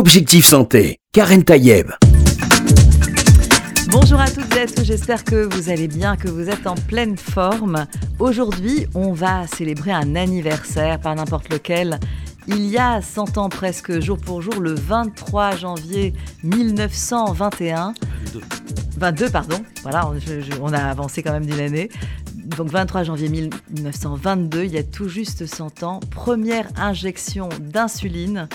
Objectif Santé, Karen Tayeb. Bonjour à toutes et à tous, j'espère que vous allez bien, que vous êtes en pleine forme. Aujourd'hui, on va célébrer un anniversaire, pas n'importe lequel. Il y a 100 ans presque, jour pour jour, le 23 janvier 1921. 22. 22, pardon. Voilà, on a avancé quand même d'une année. Donc 23 janvier 1922, il y a tout juste 100 ans, première injection d'insuline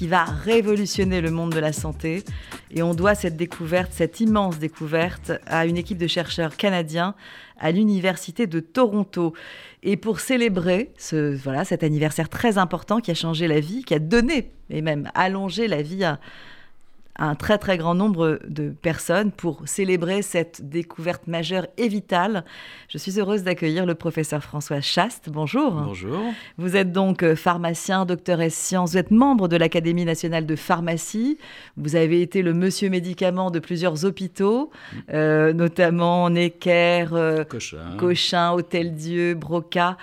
qui va révolutionner le monde de la santé. Et on doit cette découverte, cette immense découverte, à une équipe de chercheurs canadiens à l'Université de Toronto. Et pour célébrer ce, voilà, cet anniversaire très important qui a changé la vie, qui a donné et même allongé la vie à, un très très grand nombre de personnes pour célébrer cette découverte majeure et vitale. Je suis heureuse d'accueillir le professeur François Chaste. Bonjour. Bonjour. Vous êtes donc euh, pharmacien, docteur S sciences, vous êtes membre de l'Académie nationale de pharmacie. Vous avez été le monsieur médicament de plusieurs hôpitaux, mm. euh, notamment Necker, euh, Cochin. Hôtel Dieu, Broca.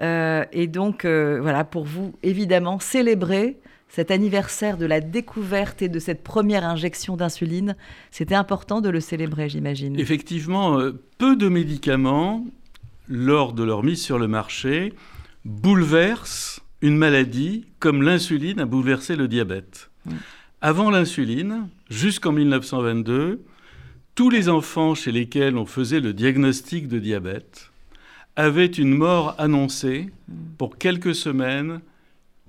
et donc, voilà, pour vous, évidemment, célébrer cet anniversaire de la découverte et de cette première injection d'insuline, c'était important de le célébrer, j'imagine. Effectivement, euh, peu de médicaments, lors de leur mise sur le marché, bouleversent une maladie comme l'insuline a bouleversé le diabète. Mm. Avant l'insuline, jusqu'en 1922, tous les enfants chez lesquels on faisait le diagnostic de diabète avaient une mort annoncée mm. pour quelques semaines,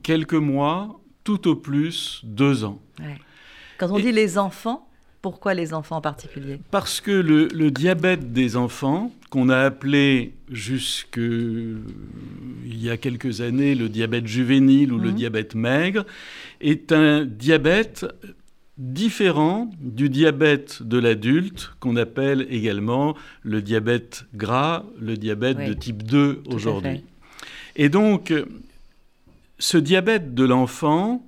quelques mois, tout au plus deux ans. Quand on dit les enfants, pourquoi les enfants en particulier? Parce que le, diabète des enfants, qu'on a appelé jusque il y a quelques années le diabète juvénile ou le mhm. diabète maigre, est un diabète différent du diabète de l'adulte, qu'on appelle également le diabète gras, le diabète de type 2 aujourd'hui. Et donc, ce diabète de l'enfant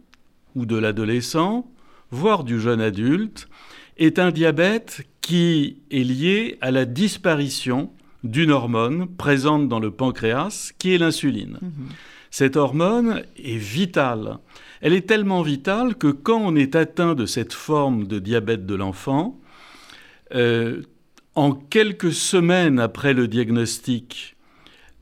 ou de l'adolescent, voire du jeune adulte, est un diabète qui est lié à la disparition d'une hormone présente dans le pancréas, qui est l'insuline. Mhm. Cette hormone est vitale. Elle est tellement vitale que quand on est atteint de cette forme de diabète de l'enfant, euh, en quelques semaines après le diagnostic,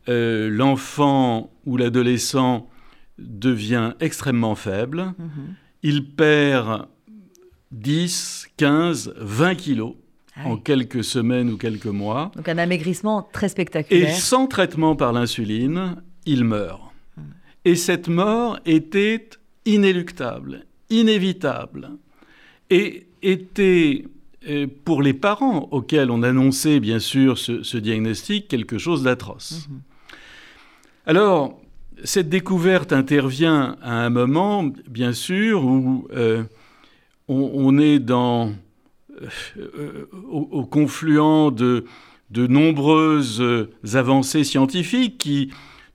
euh, l'enfant ou l'adolescent devient extrêmement faible. Mhm. Il perd 10, 15, 20 kilos ah en quelques semaines ou quelques mois. Donc un amaigrissement très spectaculaire. Et sans traitement par l'insuline, il meurt. Mhm. Et cette mort était inéluctable, inévitable, et était euh, pour les parents auxquels on annonçait bien sûr ce, diagnostic quelque chose d'atroce. Mhm. Alors, cette découverte intervient à un moment, bien sûr, où euh, on, est dans, euh, au, confluent de, de, nombreuses avancées scientifiques qui,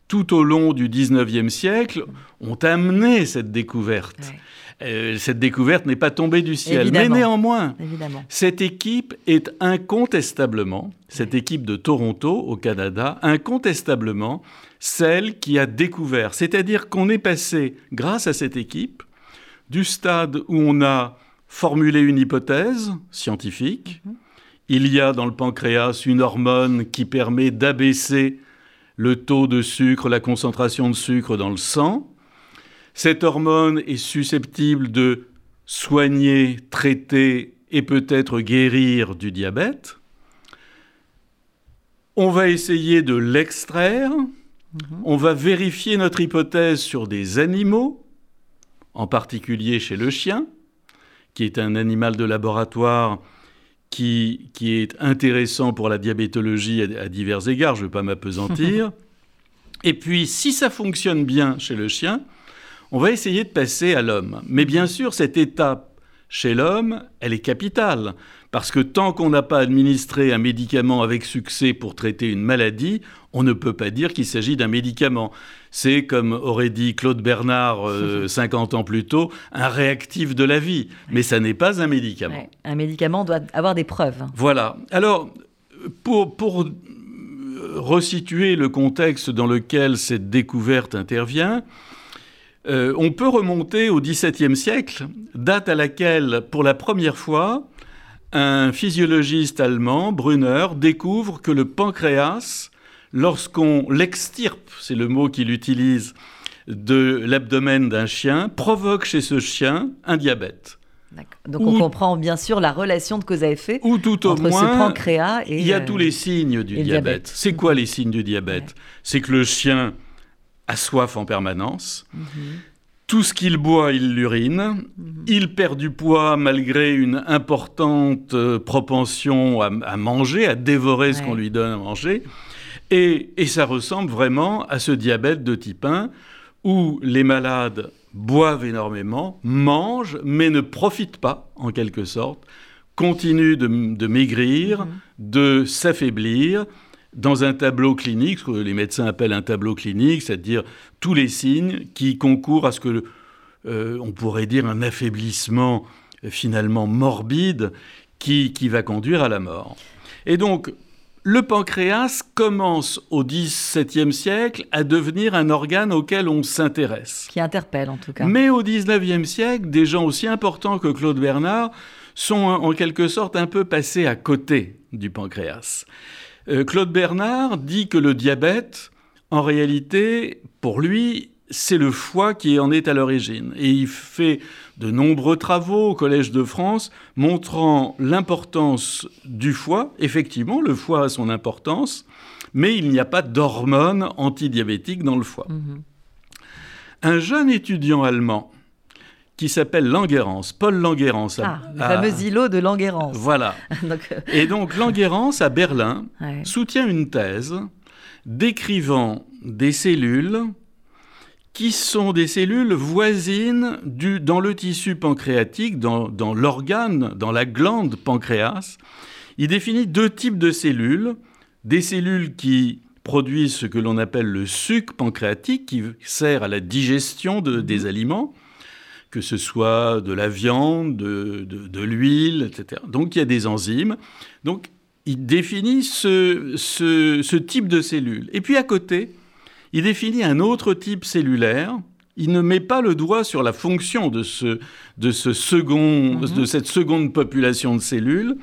tout au long du XIXe siècle, ont amené cette découverte. Euh, cette découverte n'est pas tombée du ciel. Mais néanmoins, cette équipe est incontestablement, cette équipe de Toronto au Canada, incontestablement celle qui a découvert. C'est-à-dire qu'on est passé, grâce à cette équipe, du stade où on a formulé une hypothèse scientifique. Mhm. Il y a dans le pancréas une hormone qui permet d'abaisser le taux de sucre, la concentration de sucre dans le sang. Cette hormone est susceptible de soigner, traiter et peut-être guérir du diabète. On va essayer de l'extraire Mhm. On va vérifier notre hypothèse sur des animaux, en particulier chez le chien, qui est un animal de laboratoire qui, est intéressant pour la diabétologie à, divers égards, je ne veux pas m'apesantir. Et puis, si ça fonctionne bien chez le chien, on va essayer de passer à l'homme. Mais bien sûr, cette étape chez l'homme, elle est capitale. Parce que tant qu'on n'a pas administré un médicament avec succès pour traiter une maladie, on ne peut pas dire qu'il s'agit d'un médicament. C'est, comme aurait dit Claude Bernard 50 euh, ans plus tôt, un réactif de la vie. Mais ça n'est pas un médicament. Un médicament doit avoir des preuves. Voilà. Alors, pour, pour resituer le contexte dans lequel cette découverte intervient, Euh, on peut remonter au XVIIe siècle, date à laquelle, pour la première fois, un physiologiste allemand, Brunner, découvre que le pancréas, lorsqu'on l'extirpe, c'est le mot qu'il utilise, de l'abdomen d'un chien, provoque chez ce chien un diabète. Donc on comprend bien sûr la relation de cause à effet ou tout au entre moins, ce pancréas et il y a euh, tous les signes du diabète. C'est quoi les signes du diabète? C'est que le chien a soif en permanence. Mhm. Tout ce qu'il boit, il l'urine. Il perd du poids malgré une importante euh, propension à, à manger, à dévorer ce qu'on lui donne à manger. Et, et ça ressemble vraiment à ce diabète de type 1 où les malades boivent énormément, mangent, mais ne profitent pas, en quelque sorte, continuent de, de maigrir, de s'affaiblir dans un tableau clinique, ce que les médecins appellent un tableau clinique, c'est-à-dire tous les signes qui concourent à ce que, euh, on pourrait dire, un affaiblissement euh, finalement morbide qui, qui va conduire à la mort. Et donc, le pancréas commence au XVIIe siècle à devenir un organe auquel on s'intéresse. qui interpelle en tout cas. Mais au XIXe siècle, des gens aussi importants que Claude Bernard sont en quelque sorte un peu passés à côté du pancréas. Euh, Claude Bernard dit que le diabète, en réalité, pour lui, c'est le foie qui en est à l'origine. Et il fait de nombreux travaux au Collège de France montrant l'importance du foie. Effectivement, le foie a son importance, mais il n'y a pas d'hormones antidiabétiques dans le foie. Mhm. Un jeune étudiant allemand qui s'appelle Langerhans, Paul Langerhans. Ah, le à- fameux îlot de Languérance. Voilà. Donc, euh, Et donc Langerhans, à Berlin, ouais. soutient une thèse décrivant des cellules qui sont des cellules voisines du, dans le tissu pancréatique, dans, dans l'organe, dans la glande pancréas. Il définit deux types de cellules. Des cellules qui produisent ce que l'on appelle le suc pancréatique, qui sert à la digestion de- des aliments, que ce soit de la viande, de, de- de l'huile, etc. Donc il y a des enzymes. Donc il définit ce, ce- ce type de cellules. Et puis à côté, il définit un autre type cellulaire. Il ne met pas le doigt sur la fonction de, ce, de, ce second, de cette seconde population de cellules,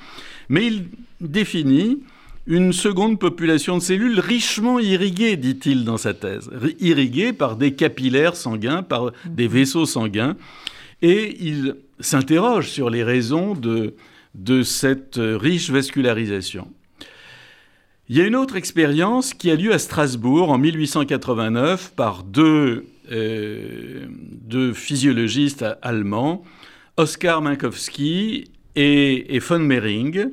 mais il définit une seconde population de cellules richement irriguées, dit-il dans sa thèse, Ri- irriguées par des capillaires sanguins, par des vaisseaux sanguins. Et il s'interroge sur les raisons de, cette riche vascularisation. Il y a une autre expérience qui a lieu à Strasbourg en 1889 par deux, euh, deux physiologistes allemands, Oskar Minkowski et, et von Mering.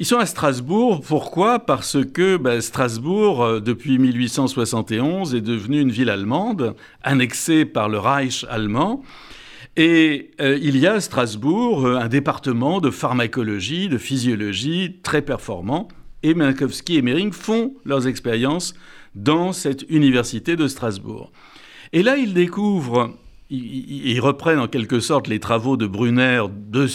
Ils sont à Strasbourg. Pourquoi? Parce que ben, Strasbourg, euh, depuis 1871, est devenue une ville allemande, annexée par le Reich allemand. Et euh, il y a à Strasbourg euh, un département de pharmacologie, de physiologie très performant. Et Minkowski et Mering font leurs expériences dans cette université de Strasbourg. Et là, ils découvrent, ils, reprennent en quelque sorte les travaux de Brunner de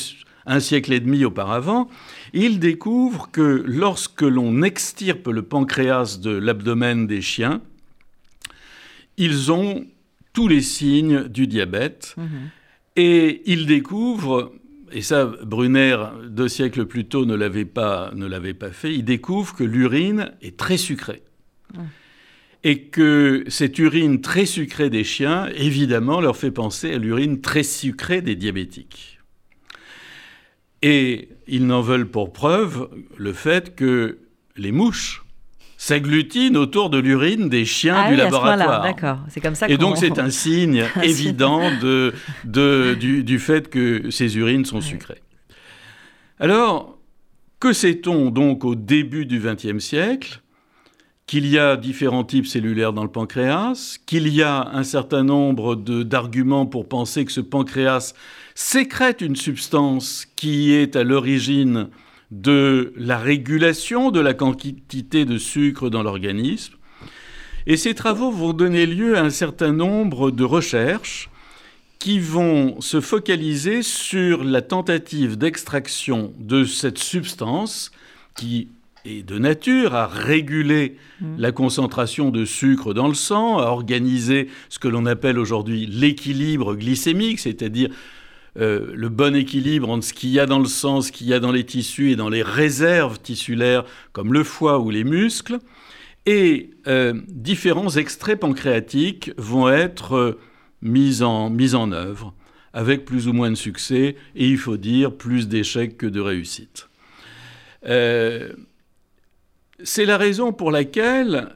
un siècle et demi auparavant. Ils découvrent que lorsque l'on extirpe le pancréas de l'abdomen des chiens, ils ont tous les signes du diabète. Mhm. Et il découvre, et ça Brunner, deux siècles plus tôt, ne l'avait pas, ne l'avait pas fait, il découvre que l'urine est très sucrée. Et que cette urine très sucrée des chiens, évidemment, leur fait penser à l'urine très sucrée des diabétiques. Et ils n'en veulent pour preuve le fait que les mouches s'agglutinent autour de l'urine des chiens Ah du oui, laboratoire. d'accord. C'est comme ça Et donc c'est un signe évident de, de- du, du fait que ces urines sont sucrées. Alors, que sait-on donc au début du XXe siècle? Qu'il y a différents types cellulaires dans le pancréas, qu'il y a un certain nombre d'arguments pour penser que ce pancréas sécrète une substance qui est à l'origine de la régulation de la quantité de sucre dans l'organisme. Et ces travaux vont donner lieu à un certain nombre de recherches qui vont se focaliser sur la tentative d'extraction de cette substance qui et de nature à réguler mmh. la concentration de sucre dans le sang, à organiser ce que l'on appelle aujourd'hui l'équilibre glycémique, c'est-à-dire euh, le bon équilibre entre ce qu'il y a dans le sang, ce qu'il y a dans les tissus et dans les réserves tissulaires comme le foie ou les muscles. Et euh, différents extraits pancréatiques vont être euh, mis, en, mis en œuvre avec plus ou moins de succès et il faut dire plus d'échecs que de réussites. C'est la raison pour laquelle,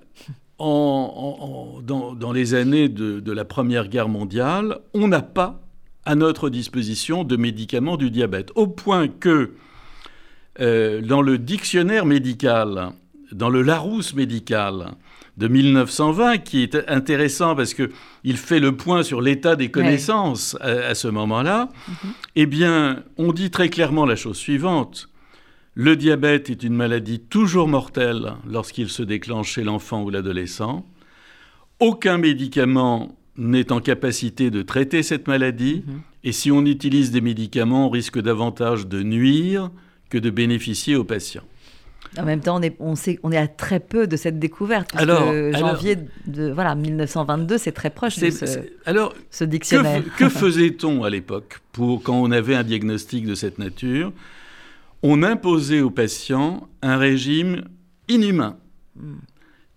dans, les années de, la Première Guerre mondiale, on n'a pas à notre disposition de médicaments du diabète, au point que euh, dans le dictionnaire médical, dans le Larousse médical de 1920, qui est intéressant parce qu'il fait le point sur l'état des connaissances à, ce moment-là, mm-hmm. eh bien, on dit très clairement la chose suivante. Le diabète est une maladie toujours mortelle lorsqu'il se déclenche chez l'enfant ou l'adolescent. Aucun médicament n'est en capacité de traiter cette maladie, mhm. et si on utilise des médicaments, on risque davantage de nuire que de bénéficier aux patients. En même temps, on est, on sait, on est à très peu de cette découverte. alors, janvier de voilà 1922, c'est très proche de ce, alors, ce dictionnaire. Que, que faisait-on à l'époque pour quand on avait un diagnostic de cette nature? On imposait aux patients un régime inhumain,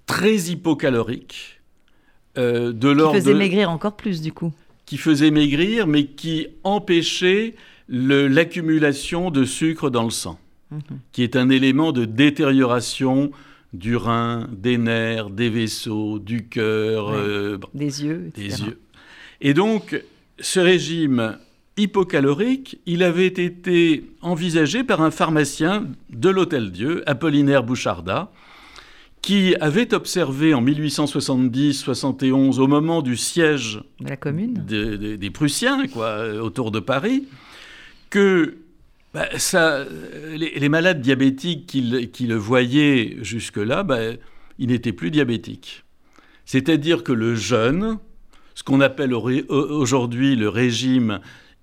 très hypocalorique. Euh, de qui faisait maigrir encore plus du coup. Qui faisait maigrir, mais qui empêchait l'accumulation de sucre dans le sang, mhm. qui est un élément de détérioration du rein, des nerfs, des vaisseaux, du cœur, euh, des yeux. Des yeux. Et donc, ce régime hypocalorique, il avait été envisagé par un pharmacien de l'Hôtel-Dieu, Apollinaire Bouchardat, qui avait observé en 1870-71, au moment du siège de la commune. des Prussiens, quoi, autour de Paris, que bah, ça, les, malades diabétiques qui, le voyaient jusque-là, bah, ils n'étaient plus diabétiques. C'est-à-dire que le jeûne, ce qu'on appelle aujourd'hui le régime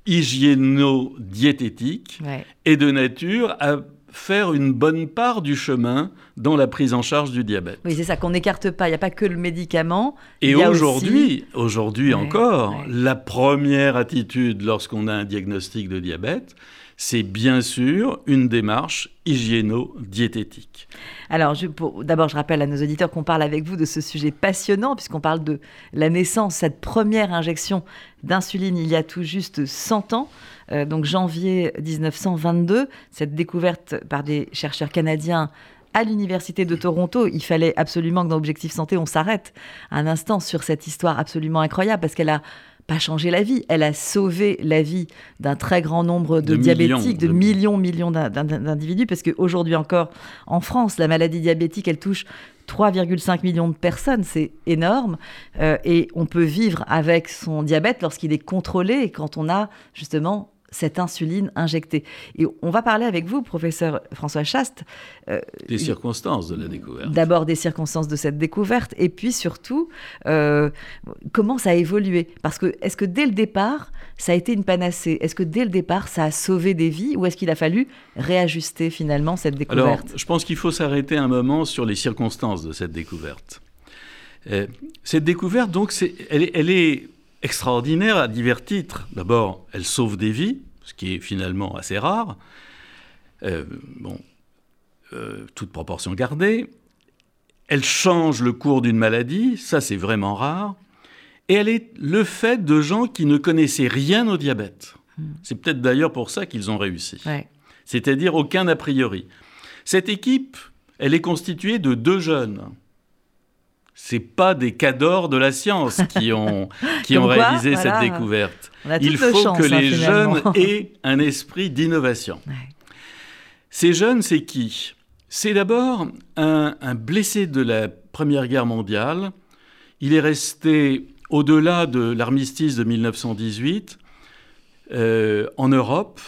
hygiéno-diététique et de nature à faire une bonne part du chemin dans la prise en charge du diabète. Oui, c'est ça qu'on n'écarte pas. Il n'y a pas que le médicament. Et aujourd'hui, aujourd'hui encore, la première attitude lorsqu'on a un diagnostic de diabète, c'est bien sûr une démarche hygiéno-diététique. Alors, d'abord, je rappelle à nos auditeurs qu'on parle avec vous de ce sujet passionnant, puisqu'on parle de la naissance, cette première injection d'insuline il y a tout juste 100 ans, euh, donc janvier 1922, cette découverte par des chercheurs canadiens à l'Université de Toronto. Il fallait absolument que dans Objectif Santé, on s'arrête un instant sur cette histoire absolument incroyable, parce qu'elle a pas changé la vie, elle a sauvé la vie d'un très grand nombre de, diabétiques, de, millions, millions d'individus, parce qu'aujourd'hui encore, en France, la maladie diabétique, elle touche 3,5 millions de personnes, c'est énorme. Euh, et on peut vivre avec son diabète lorsqu'il est contrôlé quand on a justement cette insuline injectée. Et on va parler avec vous, professeur François Chaste. Euh, des circonstances de la découverte. D'abord des circonstances de cette découverte, et puis surtout, euh, comment ça a évolué? Parce que est-ce que dès le départ, ça a été une panacée? Est-ce que dès le départ, ça a sauvé des vies Ou est-ce qu'il a fallu réajuster finalement cette découverte? Alors, je pense qu'il faut s'arrêter un moment sur les circonstances de cette découverte. Euh, cette découverte, donc, elle, elle est extraordinaire à divers titres. D'abord, elle sauve des vies, ce qui est finalement assez rare. Euh, bon, euh, toute proportion gardée. Elle change le cours d'une maladie, ça c'est vraiment rare. Et elle est le fait de gens qui ne connaissaient rien au diabète. Hmm. C'est peut-être d'ailleurs pour ça qu'ils ont réussi. C'est-à-dire aucun a priori. Cette équipe, elle est constituée de deux jeunes c'est pas des cadors de la science qui ont, qui ont réalisé cette découverte. Il faut que hein, les jeunes aient un esprit d'innovation. Ces jeunes, c'est qui? C'est d'abord un, blessé de la Première Guerre mondiale. Il est resté au-delà de l'armistice de 1918 euh, en Europe.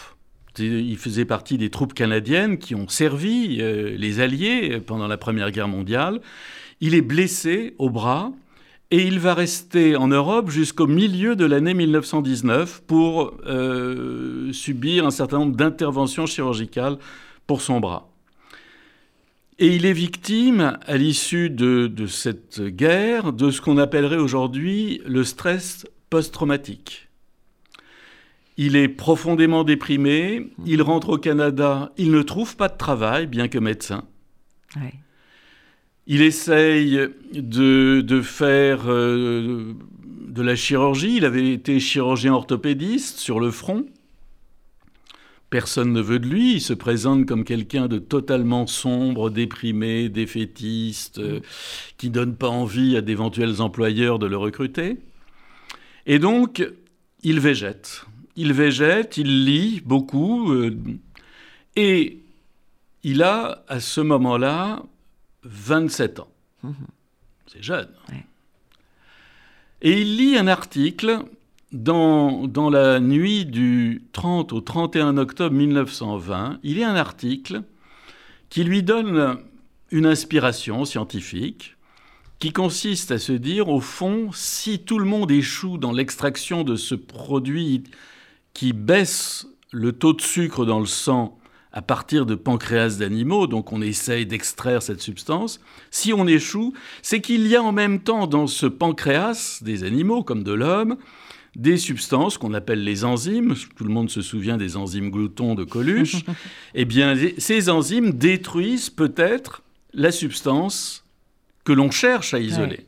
Il faisait partie des troupes canadiennes qui ont servi euh, les Alliés pendant la Première Guerre mondiale. Il est blessé au bras et il va rester en Europe jusqu'au milieu de l'année 1919 pour euh, subir un certain nombre d'interventions chirurgicales pour son bras. Et il est victime, à l'issue de, cette guerre, de ce qu'on appellerait aujourd'hui le stress post-traumatique. Il est profondément déprimé, il rentre au Canada, il ne trouve pas de travail, bien que médecin. Il essaye de, faire euh, de la chirurgie, il avait été chirurgien orthopédiste sur le front. Personne ne veut de lui, il se présente comme quelqu'un de totalement sombre, déprimé, défaitiste, qui euh, qui donne pas envie à d'éventuels employeurs de le recruter. Et donc, il végète. Il végète, il lit beaucoup, euh, et il a, à ce moment-là, 27 ans. Mmh. C'est jeune. Et il lit un article dans, dans la nuit du 30 au 31 octobre 1920, il a un article qui lui donne une inspiration scientifique qui consiste à se dire, au fond, si tout le monde échoue dans l'extraction de ce produit qui baisse le taux de sucre dans le sang à partir de pancréas d'animaux, donc on essaye d'extraire cette substance. Si on échoue, c'est qu'il y a en même temps dans ce pancréas des animaux comme de l'homme des substances qu'on appelle les enzymes, tout le monde se souvient des enzymes gloutons de Coluche, eh bien ces enzymes détruisent peut-être la substance que l'on cherche à isoler.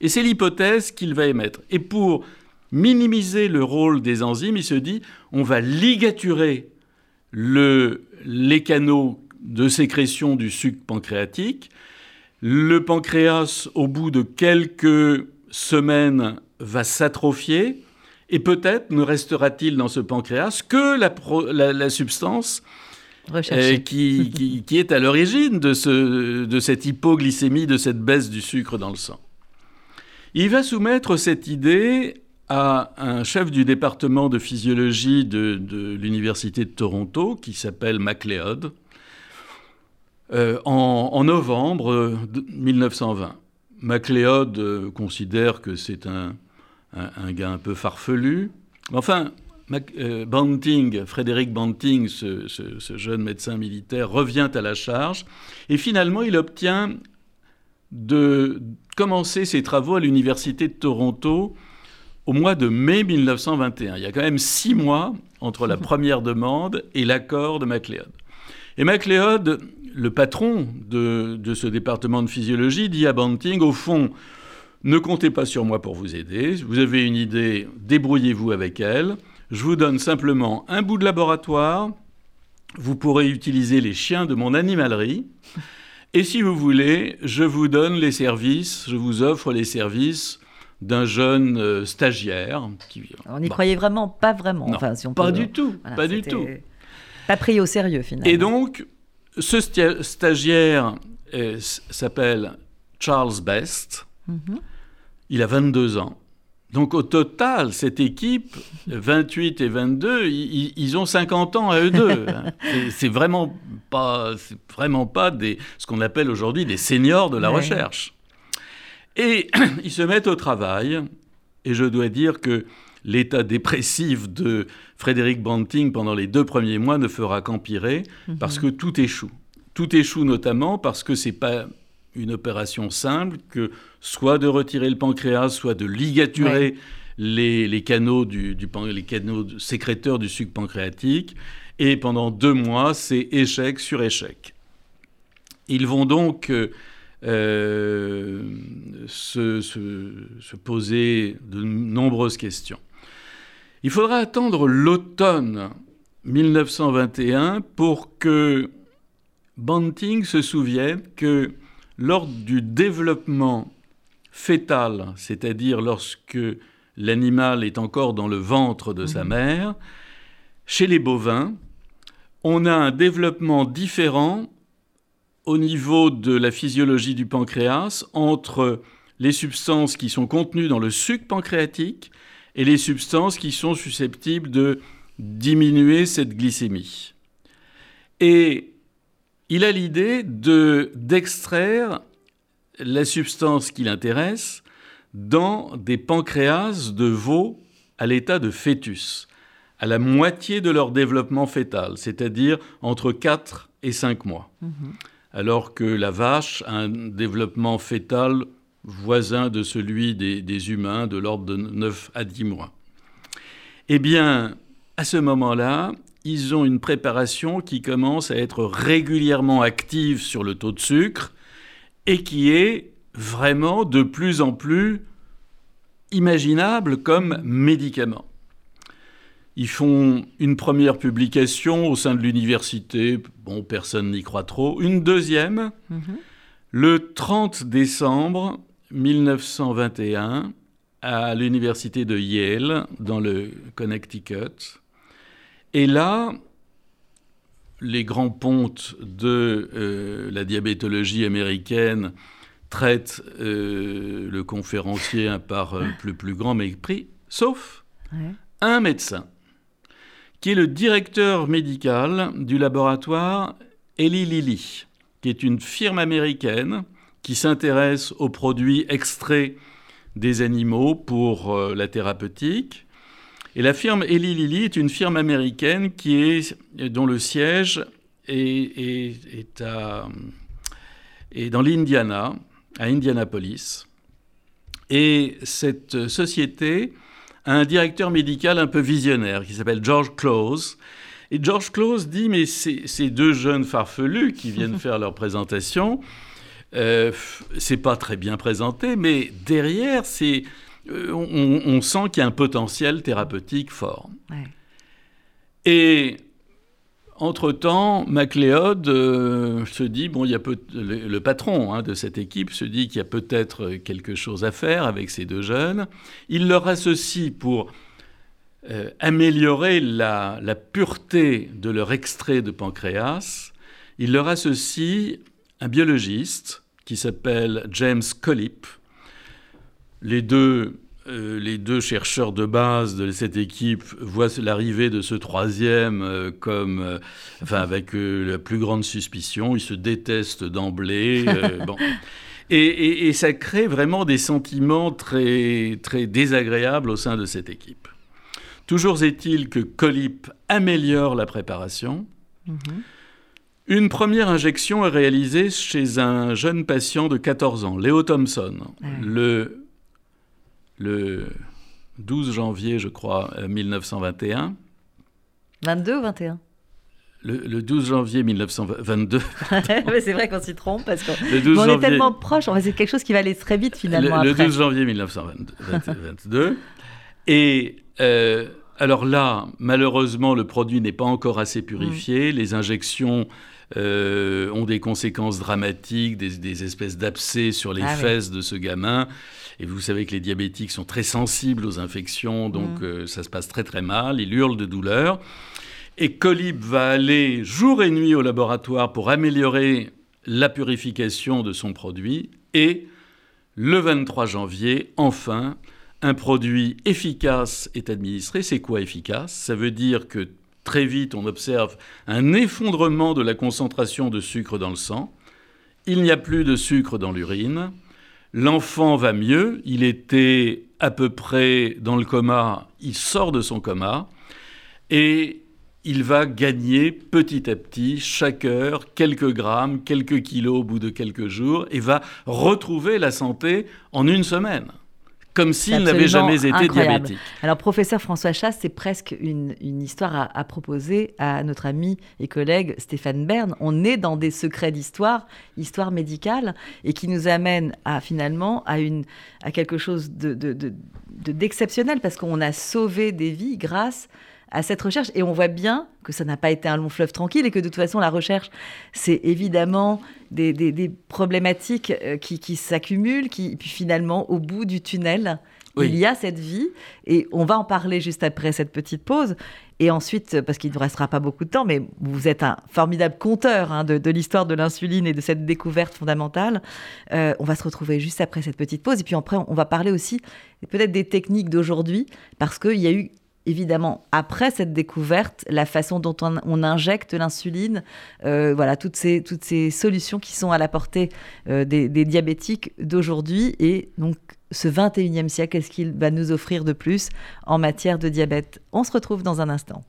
Et c'est l'hypothèse qu'il va émettre. Et pour minimiser le rôle des enzymes, il se dit on va ligaturer le, les canaux de sécrétion du sucre pancréatique. Le pancréas, au bout de quelques semaines, va s'atrophier. Et peut-être ne restera-t-il dans ce pancréas que la, substance euh, qui, qui, est à l'origine de, ce, de cette hypoglycémie, de cette baisse du sucre dans le sang. Il va soumettre cette idée à un chef du département de physiologie de, l'Université de Toronto qui s'appelle MacLeod euh, en, novembre 1920. MacLeod euh, considère que c'est un, un, gars un peu farfelu. Enfin, euh, Banting, Frédéric Banting, ce, ce, jeune médecin militaire, revient à la charge et finalement il obtient de commencer ses travaux à l'Université de Toronto au mois de mai 1921. Il y a quand même six mois entre la première demande et l'accord de MacLeod. Et MacLeod, le patron de, ce département de physiologie, dit à Banting, au fond, ne comptez pas sur moi pour vous aider. Vous avez une idée, débrouillez-vous avec elle. Je vous donne simplement un bout de laboratoire. Vous pourrez utiliser les chiens de mon animalerie. Et si vous voulez, je vous donne les services, je vous offre les services d'un jeune euh, stagiaire. Qui, on n'y croyait vraiment pas vraiment. enfin, si on pas du tout, pas du tout. Pas pris au sérieux finalement. Et donc, ce stagiaire s'appelle Charles Best. Mhm. Il a 22 ans. Donc au total, cette équipe, 28 et 22, ils, ont 50 ans à eux deux. Hein. C'est vraiment pas, vraiment pas des, ce qu'on appelle aujourd'hui des seniors de la recherche. Et ils se mettent au travail, et je dois dire que l'état dépressif de Frédéric Banting pendant les deux premiers mois ne fera qu'empirer, mhm. parce que tout échoue. Tout échoue notamment parce que ce n'est pas une opération simple, que soit de retirer le pancréas, soit de ligaturer les, canaux du, les canaux sécréteurs du sucre pancréatique. Et pendant deux mois, c'est échec sur échec. Ils vont donc euh, se, poser de nombreuses questions. Il faudra attendre l'automne 1921 pour que Banting se souvienne que lors du développement fœtal, c'est-à-dire lorsque l'animal est encore dans le ventre de sa mhm. mère, chez les bovins, on a un développement différent au niveau de la physiologie du pancréas entre les substances qui sont contenues dans le sucre pancréatique et les substances qui sont susceptibles de diminuer cette glycémie. Et il a l'idée de, d'extraire la substance qui l'intéresse dans des pancréas de veaux à l'état de fœtus, à la moitié de leur développement fœtal, c'est-à-dire entre 4 et 5 mois. Mhm. Alors que la vache a un développement fœtal voisin de celui des, humains, de l'ordre de 9 à 10 mois. Eh bien, à ce moment-là, ils ont une préparation qui commence à être régulièrement active sur le taux de sucre et qui est vraiment de plus en plus imaginable comme médicament. Ils font une première publication au sein de l'université, bon, personne n'y croit trop. Une deuxième, mhm. le 30 décembre 1921, à l'université de Yale, dans le Connecticut. Et là, les grands pontes de euh, la diabétologie américaine traitent euh, le conférencier par euh, le plus grand mépris, sauf un médecin qui est le directeur médical du laboratoire Eli Lilly, qui est une firme américaine qui s'intéresse aux produits extraits des animaux pour euh, la thérapeutique. Et la firme Eli Lilly est une firme américaine qui dont le siège est, dans l'Indiana, à Indianapolis. Et cette société un directeur médical un peu visionnaire qui s'appelle George Close. Et George Close dit, mais ces, deux jeunes farfelus qui viennent faire leur présentation, euh, c'est pas très bien présenté, mais derrière, c'est, euh, on, sent qu'il y a un potentiel thérapeutique fort. Et entre-temps, MacLeod euh, se dit, bon, y a le, patron hein, de cette équipe se dit qu'il y a peut-être quelque chose à faire avec ces deux jeunes. Il leur associe pour euh, améliorer la, pureté de leur extrait de pancréas, il leur associe un biologiste qui s'appelle James Collip. Les deux euh, les deux chercheurs de base de cette équipe voient l'arrivée de ce troisième euh, comme, euh, enfin, avec la plus grande suspicion. Ils se détestent d'emblée. bon. Et, et, ça crée vraiment des sentiments très, très désagréables au sein de cette équipe. Toujours est-il que Colip améliore la préparation. Mm-hmm. Une première injection est réalisée chez un jeune patient de 14 ans, Léo Thompson. Le le 12 janvier, je crois, 1921. 22 ou 21 le, 12 janvier 1922. c'est vrai qu'on s'y trompe parce qu'on est tellement proche. C'est quelque chose qui va aller très vite finalement. Le, 12 janvier 1922. Et euh, alors là, malheureusement, le produit n'est pas encore assez purifié. Mm. Les injections euh, ont des conséquences dramatiques, des, espèces d'abcès sur les ah fesses de ce gamin. Et vous savez que les diabétiques sont très sensibles aux infections, donc mm. euh, ça se passe très très mal. Il hurle de douleur. Et Colib va aller jour et nuit au laboratoire pour améliorer la purification de son produit. Et le 23 janvier, enfin, un produit efficace est administré. C'est quoi efficace? Ça veut dire que très vite, on observe un effondrement de la concentration de sucre dans le sang. Il n'y a plus de sucre dans l'urine. L'enfant va mieux, il était à peu près dans le coma, il sort de son coma. Et il va gagner petit à petit, chaque heure, quelques grammes, quelques kilos au bout de quelques jours et va retrouver la santé en une semaine comme s'il n'avait jamais été diabétique. Alors, professeur François Chasse, c'est presque une, histoire à, proposer à notre ami et collègue Stéphane Bern. On est dans des secrets d'histoire, histoire médicale, et qui nous amène à finalement à, une, à quelque chose d'exceptionnel, de, de, parce qu'on a sauvé des vies grâce à cette recherche. Et on voit bien que ça n'a pas été un long fleuve tranquille et que de toute façon, la recherche, c'est évidemment des, problématiques euh, qui, s'accumulent, qui, puis finalement, au bout du tunnel, il y a cette vie. Et on va en parler juste après cette petite pause. Et ensuite, parce qu'il ne vous restera pas beaucoup de temps, mais vous êtes un formidable conteur hein, de, l'histoire de l'insuline et de cette découverte fondamentale. Euh, on va se retrouver juste après cette petite pause. Et puis après, on va parler aussi peut-être des techniques d'aujourd'hui, parce qu'il y a eu évidemment, après cette découverte, la façon dont on, injecte l'insuline, euh, voilà, toutes ces, solutions qui sont à la portée euh, des, des, diabétiques d'aujourd'hui. Et donc, ce 21e siècle, qu'est-ce qu'il va nous offrir de plus en matière de diabète? On se retrouve dans un instant.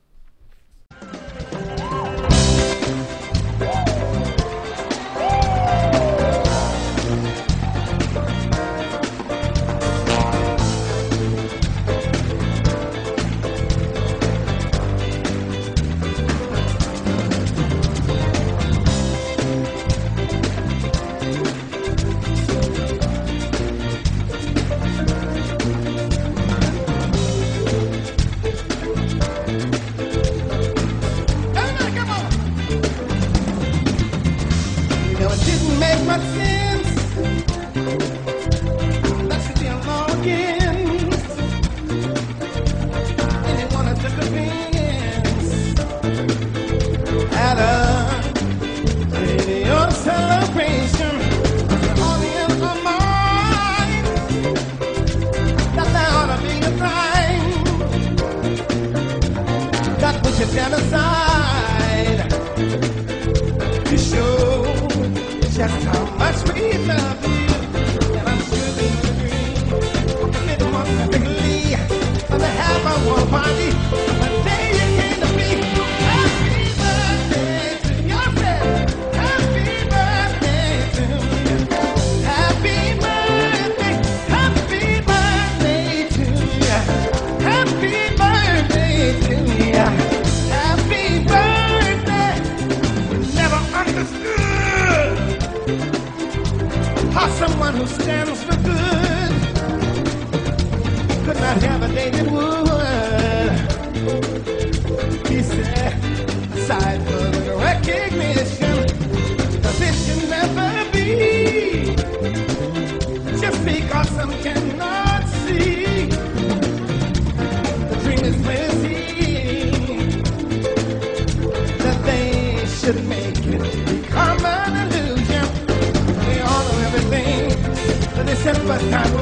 But not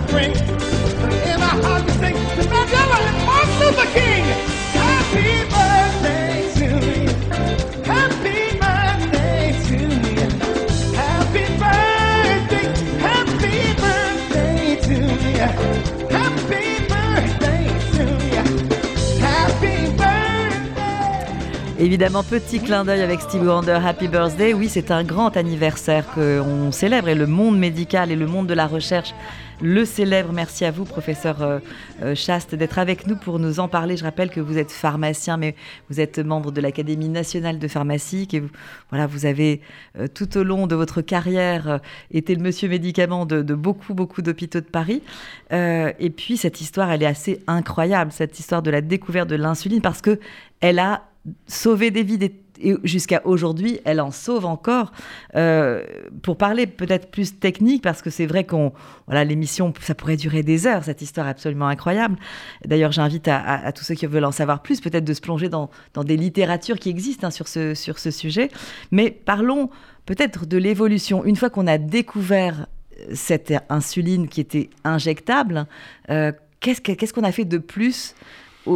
Évidemment, petit clin d'œil avec Steve Wonder, Happy Birthday. Oui, c'est un grand anniversaire qu'on célèbre et le monde médical et le monde de la recherche le célèbre. Merci à vous, professeur euh, euh, Chaste, d'être avec nous pour nous en parler. Je rappelle que vous êtes pharmacien, mais vous êtes membre de l'Académie nationale de pharmacie. Et vous, voilà, vous avez euh, tout au long de votre carrière été le monsieur médicament de, beaucoup, beaucoup d'hôpitaux de Paris. et puis, cette histoire, elle est assez incroyable, cette histoire de la découverte de l'insuline, parce que elle a sauver des vies et jusqu'à aujourd'hui, elle en sauve encore. Euh, pour parler peut-être plus technique, parce que c'est vrai qu'on, voilà, l'émission, ça pourrait durer des heures, cette histoire absolument incroyable. D'ailleurs, j'invite à, tous ceux qui veulent en savoir plus, peut-être de se plonger dans, des littératures qui existent hein, sur, ce, sur ce sujet. Mais parlons peut-être de l'évolution. Une fois qu'on a découvert euh, cette insuline qui était injectable, euh, qu'est-ce qu'on a fait de plus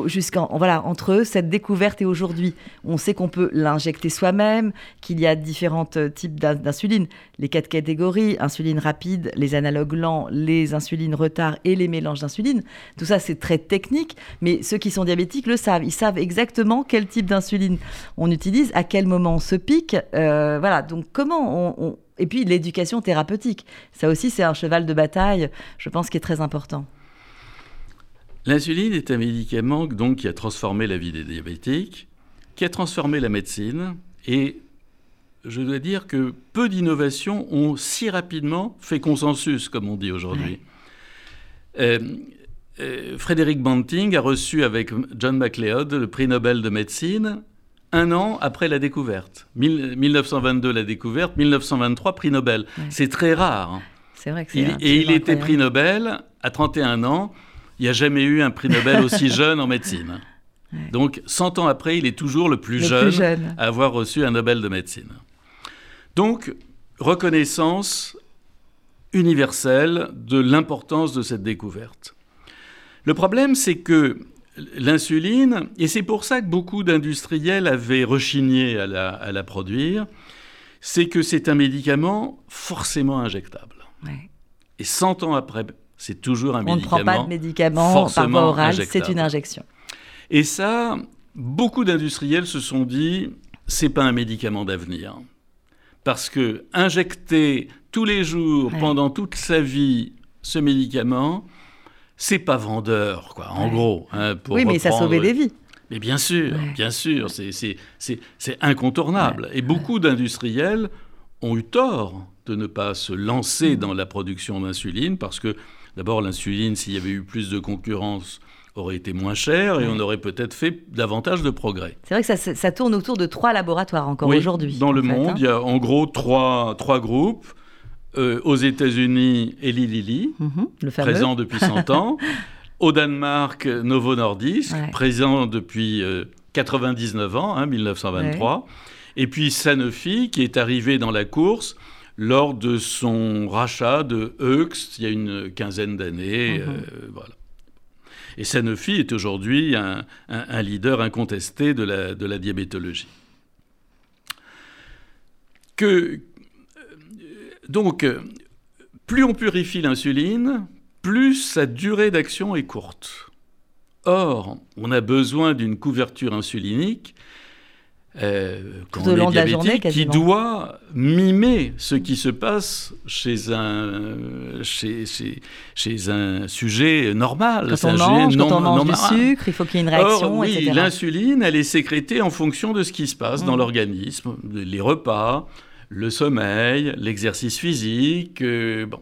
jusqu'en voilà entre cette découverte et aujourd'hui, on sait qu'on peut l'injecter soi-même, qu'il y a différents euh, types d'insuline, les quatre catégories, insuline rapide, les analogues lents, les insulines retard et les mélanges d'insuline. Tout ça c'est très technique, mais ceux qui sont diabétiques le savent, ils savent exactement quel type d'insuline on utilise, à quel moment on se pique, euh, voilà. Donc comment on et puis l'éducation thérapeutique, ça aussi c'est un cheval de bataille, je pense, qui est très important. L'insuline est un médicament donc, qui a transformé la vie des diabétiques, qui a transformé la médecine, et je dois dire que peu d'innovations ont si rapidement fait consensus, comme on dit aujourd'hui. Euh, euh, Frédéric Banting a reçu avec John MacLeod le prix Nobel de médecine un an après la découverte. 1922 la découverte, 1923 prix Nobel. C'est très rare. Hein. C'est vrai que c'est. Et il était prix Nobel à 31 ans il n'y a jamais eu un prix Nobel aussi jeune en médecine. Donc, 100 ans après, il est toujours le, plus, jeune à avoir reçu un Nobel de médecine. Donc, reconnaissance universelle de l'importance de cette découverte. Le problème, c'est que l'insuline, et c'est pour ça que beaucoup d'industriels avaient rechigné à la, à la produire, c'est que c'est un médicament forcément injectable. Et 100 ans après c'est toujours un médicament. On ne prend pas de médicament par voie orale, c'est une injection. Et ça, beaucoup d'industriels se sont dit, c'est pas un médicament d'avenir. Parce que injecter tous les jours, pendant toute sa vie, ce médicament, c'est pas vendeur, quoi, en gros. Hein, oui, mais ça sauvait des vies. Mais bien sûr, bien sûr, c'est incontournable. Et beaucoup d'industriels ont eu tort de ne pas se lancer mm. dans la production d'insuline parce que D'abord, l'insuline, s'il y avait eu plus de concurrence, aurait été moins chère et on aurait peut-être fait davantage de progrès. C'est vrai que ça, tourne autour de trois laboratoires encore aujourd'hui. Dans le monde, hein. il y a en gros trois, trois groupes. Euh, aux États-Unis, Eli Lilly, mhm, présent depuis 100 ans. Au Danemark, Novo Nordisk, présent depuis 99 euh, ans, hein, 1923. Et puis Sanofi, qui est arrivé dans la course lors de son rachat de Hux il y a une quinzaine d'années. Mhm. Euh, voilà. Et Sanofi est aujourd'hui un, leader incontesté de la, de la diabétologie. Que, euh, donc, plus on purifie l'insuline, plus sa durée d'action est courte. Or, on a besoin d'une couverture insulinique euh, Tout long de la journée, qui doit mimer ce qui se passe chez un, chez, chez, chez un sujet normal. Quand on mange, quand on mange du sucre, il faut qu'il y ait une réaction, Or, oui, l'insuline, elle est sécrétée en fonction de ce qui se passe dans mm. l'organisme, les repas, le sommeil, l'exercice physique, euh, bon.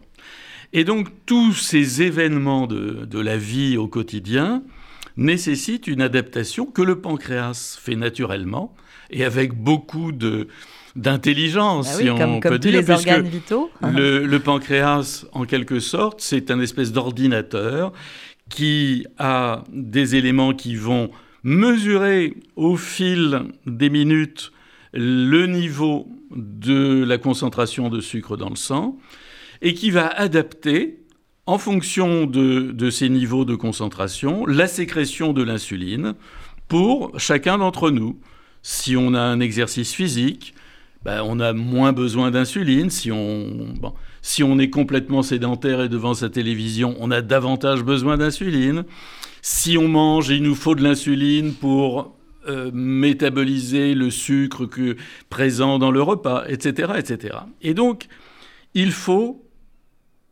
Et donc, tous ces événements de, de la vie au quotidien nécessitent une adaptation que le pancréas fait naturellement et avec beaucoup de d'intelligence, bah si on peut dire, les organes vitaux. le, le, pancréas, en quelque sorte, c'est un espèce d'ordinateur qui a des éléments qui vont mesurer au fil des minutes le niveau de la concentration de sucre dans le sang et qui va adapter en fonction de, ces niveaux de concentration, la sécrétion de l'insuline pour chacun d'entre nous. Si on a un exercice physique, ben, on a moins besoin d'insuline. Si on, si on est complètement sédentaire et devant sa télévision, on a davantage besoin d'insuline. Si on mange, il nous faut de l'insuline pour euh, métaboliser le sucre que, présent dans le repas, etc., etc. Et donc, il faut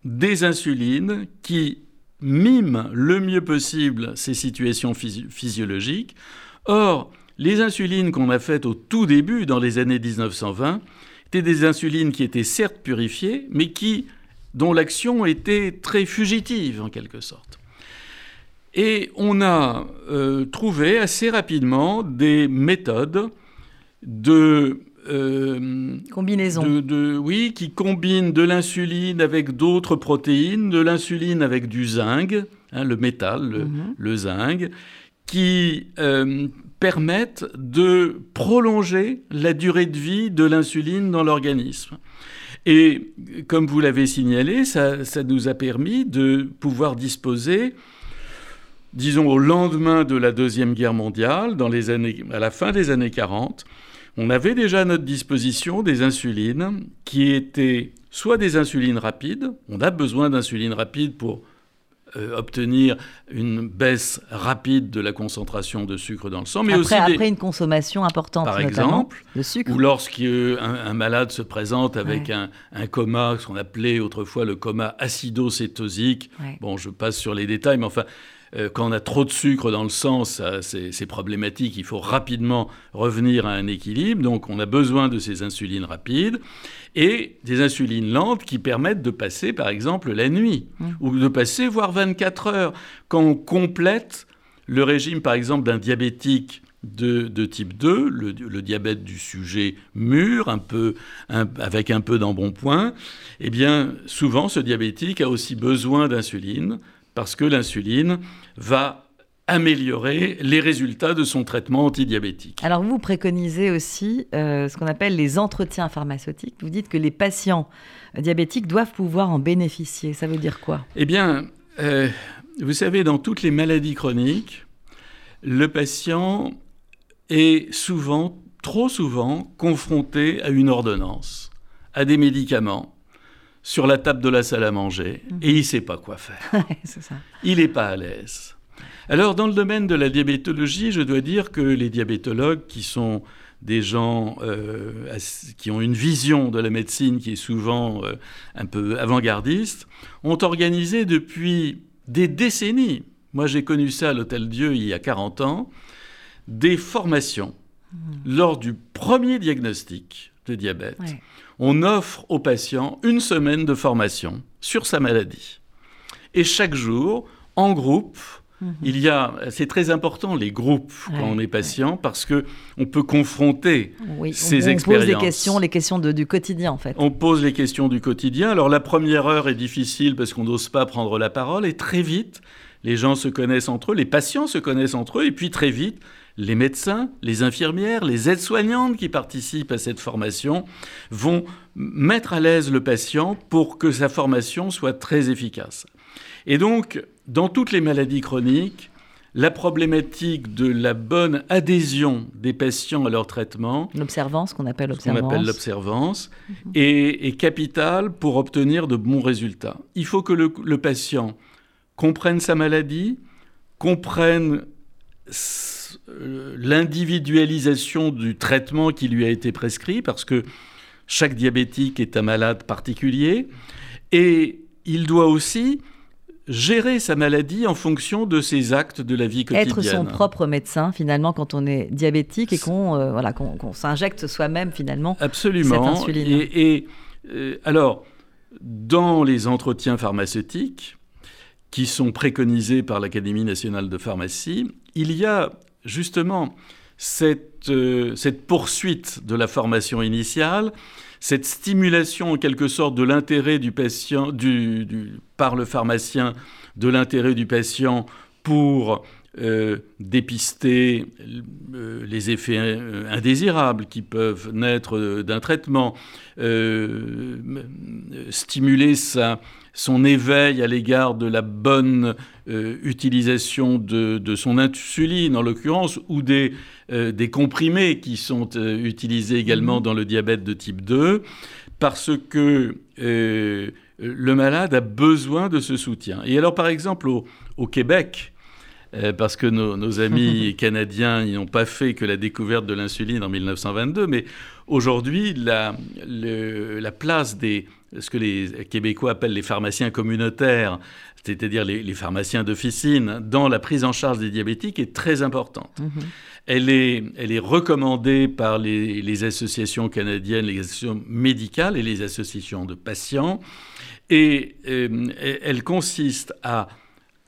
des insulines qui miment le mieux possible ces situations physiologiques. Or, les insulines qu'on a faites au tout début, dans les années 1920, étaient des insulines qui étaient certes purifiées, mais qui, dont l'action était très fugitive en quelque sorte. Et on a euh, trouvé assez rapidement des méthodes de euh, Combinaison. De, oui, qui combine de l'insuline avec d'autres protéines, de l'insuline avec du zinc, hein, le métal, le, mhm. zinc, qui euh, permettent de prolonger la durée de vie de l'insuline dans l'organisme. Et comme vous l'avez signalé, ça, ça, nous a permis de pouvoir disposer, disons au lendemain de la Deuxième Guerre mondiale, dans les années, à la fin des années 40, on avait déjà à notre disposition des insulines qui étaient soit des insulines rapides, on a besoin d'insuline rapide pour euh, obtenir une baisse rapide de la concentration de sucre dans le sang, mais aussi après une consommation importante, par exemple, de sucre. Ou lorsqu'un un malade se présente avec un, coma, ce qu'on appelait autrefois le coma acidocétosique. Bon, je passe sur les détails, mais enfin, euh, quand on a trop de sucre dans le sang, c'est problématique. Il faut rapidement revenir à un équilibre. Donc, on a besoin de ces insulines rapides et des insulines lentes qui permettent de passer, par exemple, la nuit mmh. ou de passer voire 24 heures. Quand on complète le régime, par exemple, d'un diabétique de, type 2, le, diabète du sujet mûr, un peu, avec un peu d'embonpoint, eh bien, souvent, ce diabétique a aussi besoin d'insuline parce que l'insuline va améliorer les résultats de son traitement antidiabétique. Alors vous préconisez aussi euh, ce qu'on appelle les entretiens pharmaceutiques. Vous dites que les patients diabétiques doivent pouvoir en bénéficier. Ça veut dire quoi? Eh bien, euh, vous savez, dans toutes les maladies chroniques, le patient est souvent, trop souvent, confronté à une ordonnance, à des médicaments sur la table de la salle à manger et il ne sait pas quoi faire. Il n'est pas à l'aise. Alors, dans le domaine de la diabétologie, je dois dire que les diabétologues, qui sont des gens euh, qui ont une vision de la médecine qui est souvent euh, un peu avant-gardiste, ont organisé depuis des décennies, moi j'ai connu ça à l'Hôtel Dieu il y a 40 ans, des formations mhm. lors du premier diagnostic de diabète on offre au patient une semaine de formation sur sa maladie. Et chaque jour, en groupe, mhm. il y a, c'est très important les groupes quand on est patient parce que on peut confronter ces expériences. On pose les questions, les questions du quotidien en fait. On pose les questions du quotidien. Alors la première heure est difficile parce qu'on n'ose pas prendre la parole et très vite les gens se connaissent entre eux, les patients se connaissent entre eux et puis très vite les médecins, les infirmières, les aides-soignantes qui participent à cette formation vont mettre à l'aise le patient pour que sa formation soit très efficace. Et donc, dans toutes les maladies chroniques, la problématique de la bonne adhésion des patients à leur traitement, l'observance qu'on appelle l'observance, l'observance, mhm. est, capitale pour obtenir de bons résultats. Il faut que le patient comprenne sa maladie, comprenne l'individualisation du traitement qui lui a été prescrit, parce que chaque diabétique est un malade particulier, et il doit aussi gérer sa maladie en fonction de ses actes de la vie quotidienne. Être son propre médecin, finalement, quand on est diabétique et qu'on euh, voilà, qu'on s'injecte soi-même, finalement, Absolument. cette insuline. Et, et euh, alors, dans les entretiens pharmaceutiques, qui sont préconisés par l'Académie nationale de pharmacie, il y a justement euh, cette, poursuite de la formation initiale, cette stimulation en quelque sorte de l'intérêt du patient, par le pharmacien, de l'intérêt du patient pour dépister les effets indésirables qui peuvent naître d'un traitement, stimuler sa son éveil à l'égard de la bonne euh, utilisation de, son insuline, en l'occurrence, ou des, euh, des, comprimés qui sont euh, utilisés également mhm. dans le diabète de type 2, parce que le malade a besoin de ce soutien. Et alors, par exemple, au, Québec, parce que nos, amis canadiens n'ont pas fait que la découverte de l'insuline en 1922, mais aujourd'hui, la, la, place des, ce que les Québécois appellent les pharmaciens communautaires, c'est-à-dire les, pharmaciens d'officine, dans la prise en charge des diabétiques est très importante. Mhm. Elle, est, elle est recommandée par les, associations canadiennes, les associations médicales et les associations de patients. Et euh, elle consiste à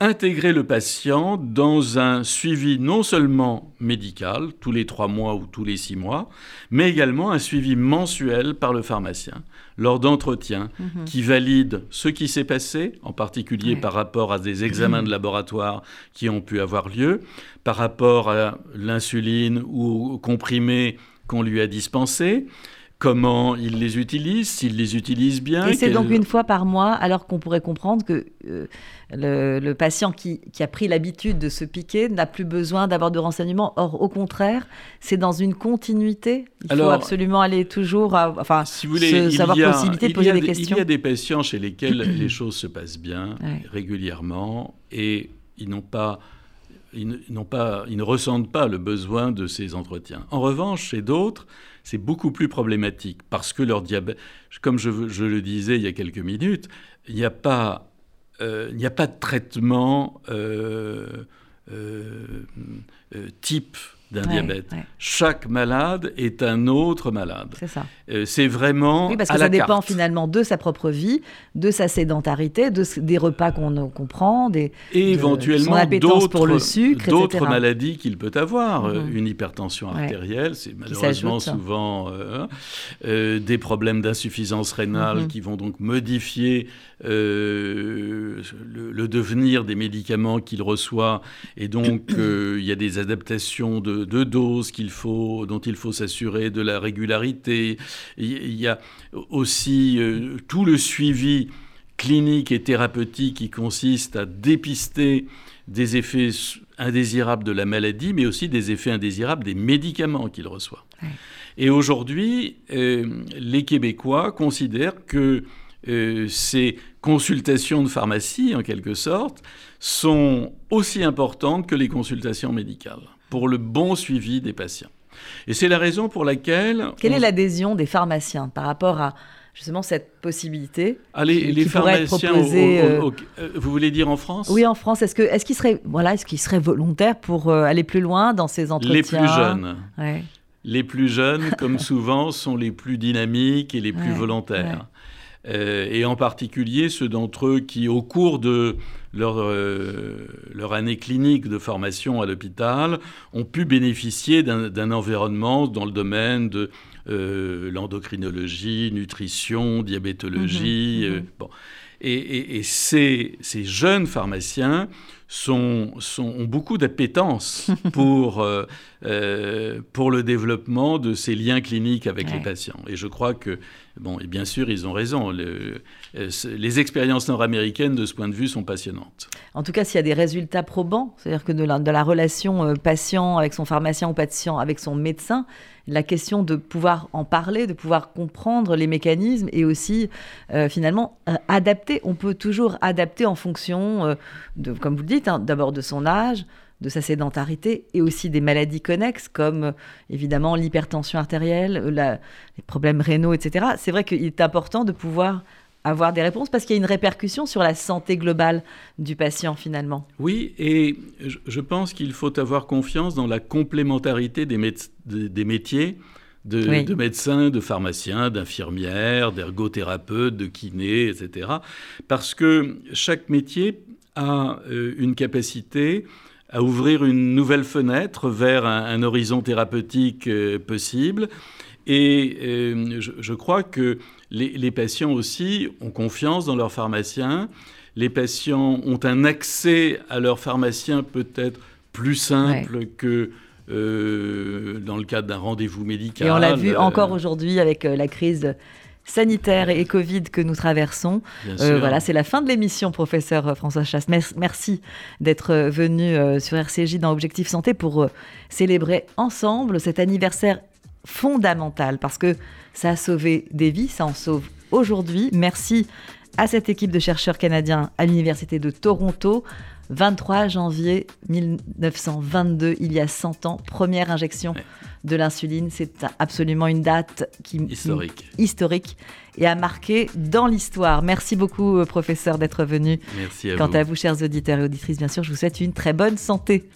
intégrer le patient dans un suivi non seulement médical, tous les trois mois ou tous les six mois, mais également un suivi mensuel par le pharmacien lors d'entretiens mhm. qui valident ce qui s'est passé, en particulier par rapport à des examens de laboratoire qui ont pu avoir lieu, par rapport à l'insuline ou aux comprimés qu'on lui a dispensés, comment il les utilise, s'il les utilise bien. Et c'est donc une fois par mois, alors qu'on pourrait comprendre que euh, le, patient qui, a pris l'habitude de se piquer n'a plus besoin d'avoir de renseignements. Or, au contraire, c'est dans une continuité. Il faut absolument aller toujours, enfin, si vous voulez, savoir possibilité de poser des, questions. Il y a des patients chez lesquels les choses se passent bien régulièrement et ils n'ont pas ils, pas, ils ne ressentent pas le besoin de ces entretiens. En revanche, chez d'autres, c'est beaucoup plus problématique parce que leur diabète, comme je, le disais il y a quelques minutes, il n'y a pas, euh, a pas de traitement euh, euh, type d'un diabète. Chaque malade est un autre malade. C'est ça. Euh, c'est vraiment. Oui, parce que ça dépend finalement de sa propre vie, de sa sédentarité, de, des repas qu'on prend, des, et éventuellement d'autres pour le sucre, d'autres maladies qu'il peut avoir. Euh, mhm. Une hypertension artérielle, c'est malheureusement souvent euh, des problèmes d'insuffisance rénale mhm. qui vont donc modifier le, devenir des médicaments qu'il reçoit, et donc il y a des adaptations de de, doses qu'il faut, dont il faut s'assurer de la régularité. Il y a aussi euh, tout le suivi clinique et thérapeutique qui consiste à dépister des effets indésirables de la maladie, mais aussi des effets indésirables des médicaments qu'il reçoit. Et aujourd'hui, euh, les Québécois considèrent que euh, ces consultations de pharmacie, en quelque sorte, sont aussi importantes que les consultations médicales pour le bon suivi des patients. Et c'est la raison pour laquelle... Quelle est l'adhésion des pharmaciens par rapport à justement cette possibilité ah, les, les pharmaciens, euh, euh, vous voulez dire en France? Oui, en France. Est-ce que est-ce qu'ils seraient voilà, est-ce qu'ils seraient volontaires pour euh, aller plus loin dans ces entretiens? Les plus jeunes. Les plus jeunes, comme souvent, sont les plus dynamiques et les plus volontaires. Et en particulier ceux d'entre eux qui, au cours de leur, euh, leur année clinique de formation à l'hôpital ont pu bénéficier d'un environnement dans le domaine de euh, l'endocrinologie, nutrition, diabétologie. Mmh, mmh. Euh, bon. Et, et, ces, ces, jeunes pharmaciens sont, sont, ont beaucoup d'appétence pour, euh, euh, pour le développement de ces liens cliniques avec les patients. Et je crois que, bon, et bien sûr, ils ont raison. Le, euh, les expériences nord-américaines, de ce point de vue, sont passionnantes. En tout cas, s'il y a des résultats probants, c'est-à-dire que de la, de la relation patient avec son pharmacien ou patient avec son médecin, la question de pouvoir en parler, de pouvoir comprendre les mécanismes et aussi euh, finalement euh, adapter. On peut toujours adapter en fonction, euh, de, comme vous le dites, hein, d'abord de son âge, de sa sédentarité et aussi des maladies connexes comme évidemment l'hypertension artérielle, les problèmes rénaux, etc. C'est vrai qu'il est important de pouvoir avoir des réponses parce qu'il y a une répercussion sur la santé globale du patient finalement. Oui, et je pense qu'il faut avoir confiance dans la complémentarité des, des métiers de, médecins, de pharmaciens, d'infirmières, d'ergothérapeutes, de kinés, etc. Parce que chaque métier a euh, une capacité à ouvrir une nouvelle fenêtre vers un, horizon thérapeutique euh, possible. Et euh, je, crois que les, patients aussi ont confiance dans leurs pharmaciens. Les patients ont un accès à leurs pharmaciens peut-être plus simple que euh, dans le cadre d'un rendez-vous médical. Et on l'a vu encore aujourd'hui avec la crise sanitaire et Covid que nous traversons. voilà, c'est la fin de l'émission, professeur François Chasse. Merci d'être venu sur RCJ dans Objectif Santé pour célébrer ensemble cet anniversaire fondamental parce que ça a sauvé des vies, ça en sauve aujourd'hui. Merci à cette équipe de chercheurs canadiens à l'Université de Toronto. 23 janvier 1922, il y a 100 ans, première injection de l'insuline. C'est absolument une date qui historique. historique et a marqué dans l'histoire. Merci beaucoup, euh, professeur, d'être venu. Merci à Quant vous. à vous, chers auditeurs et auditrices, bien sûr, je vous souhaite une très bonne santé.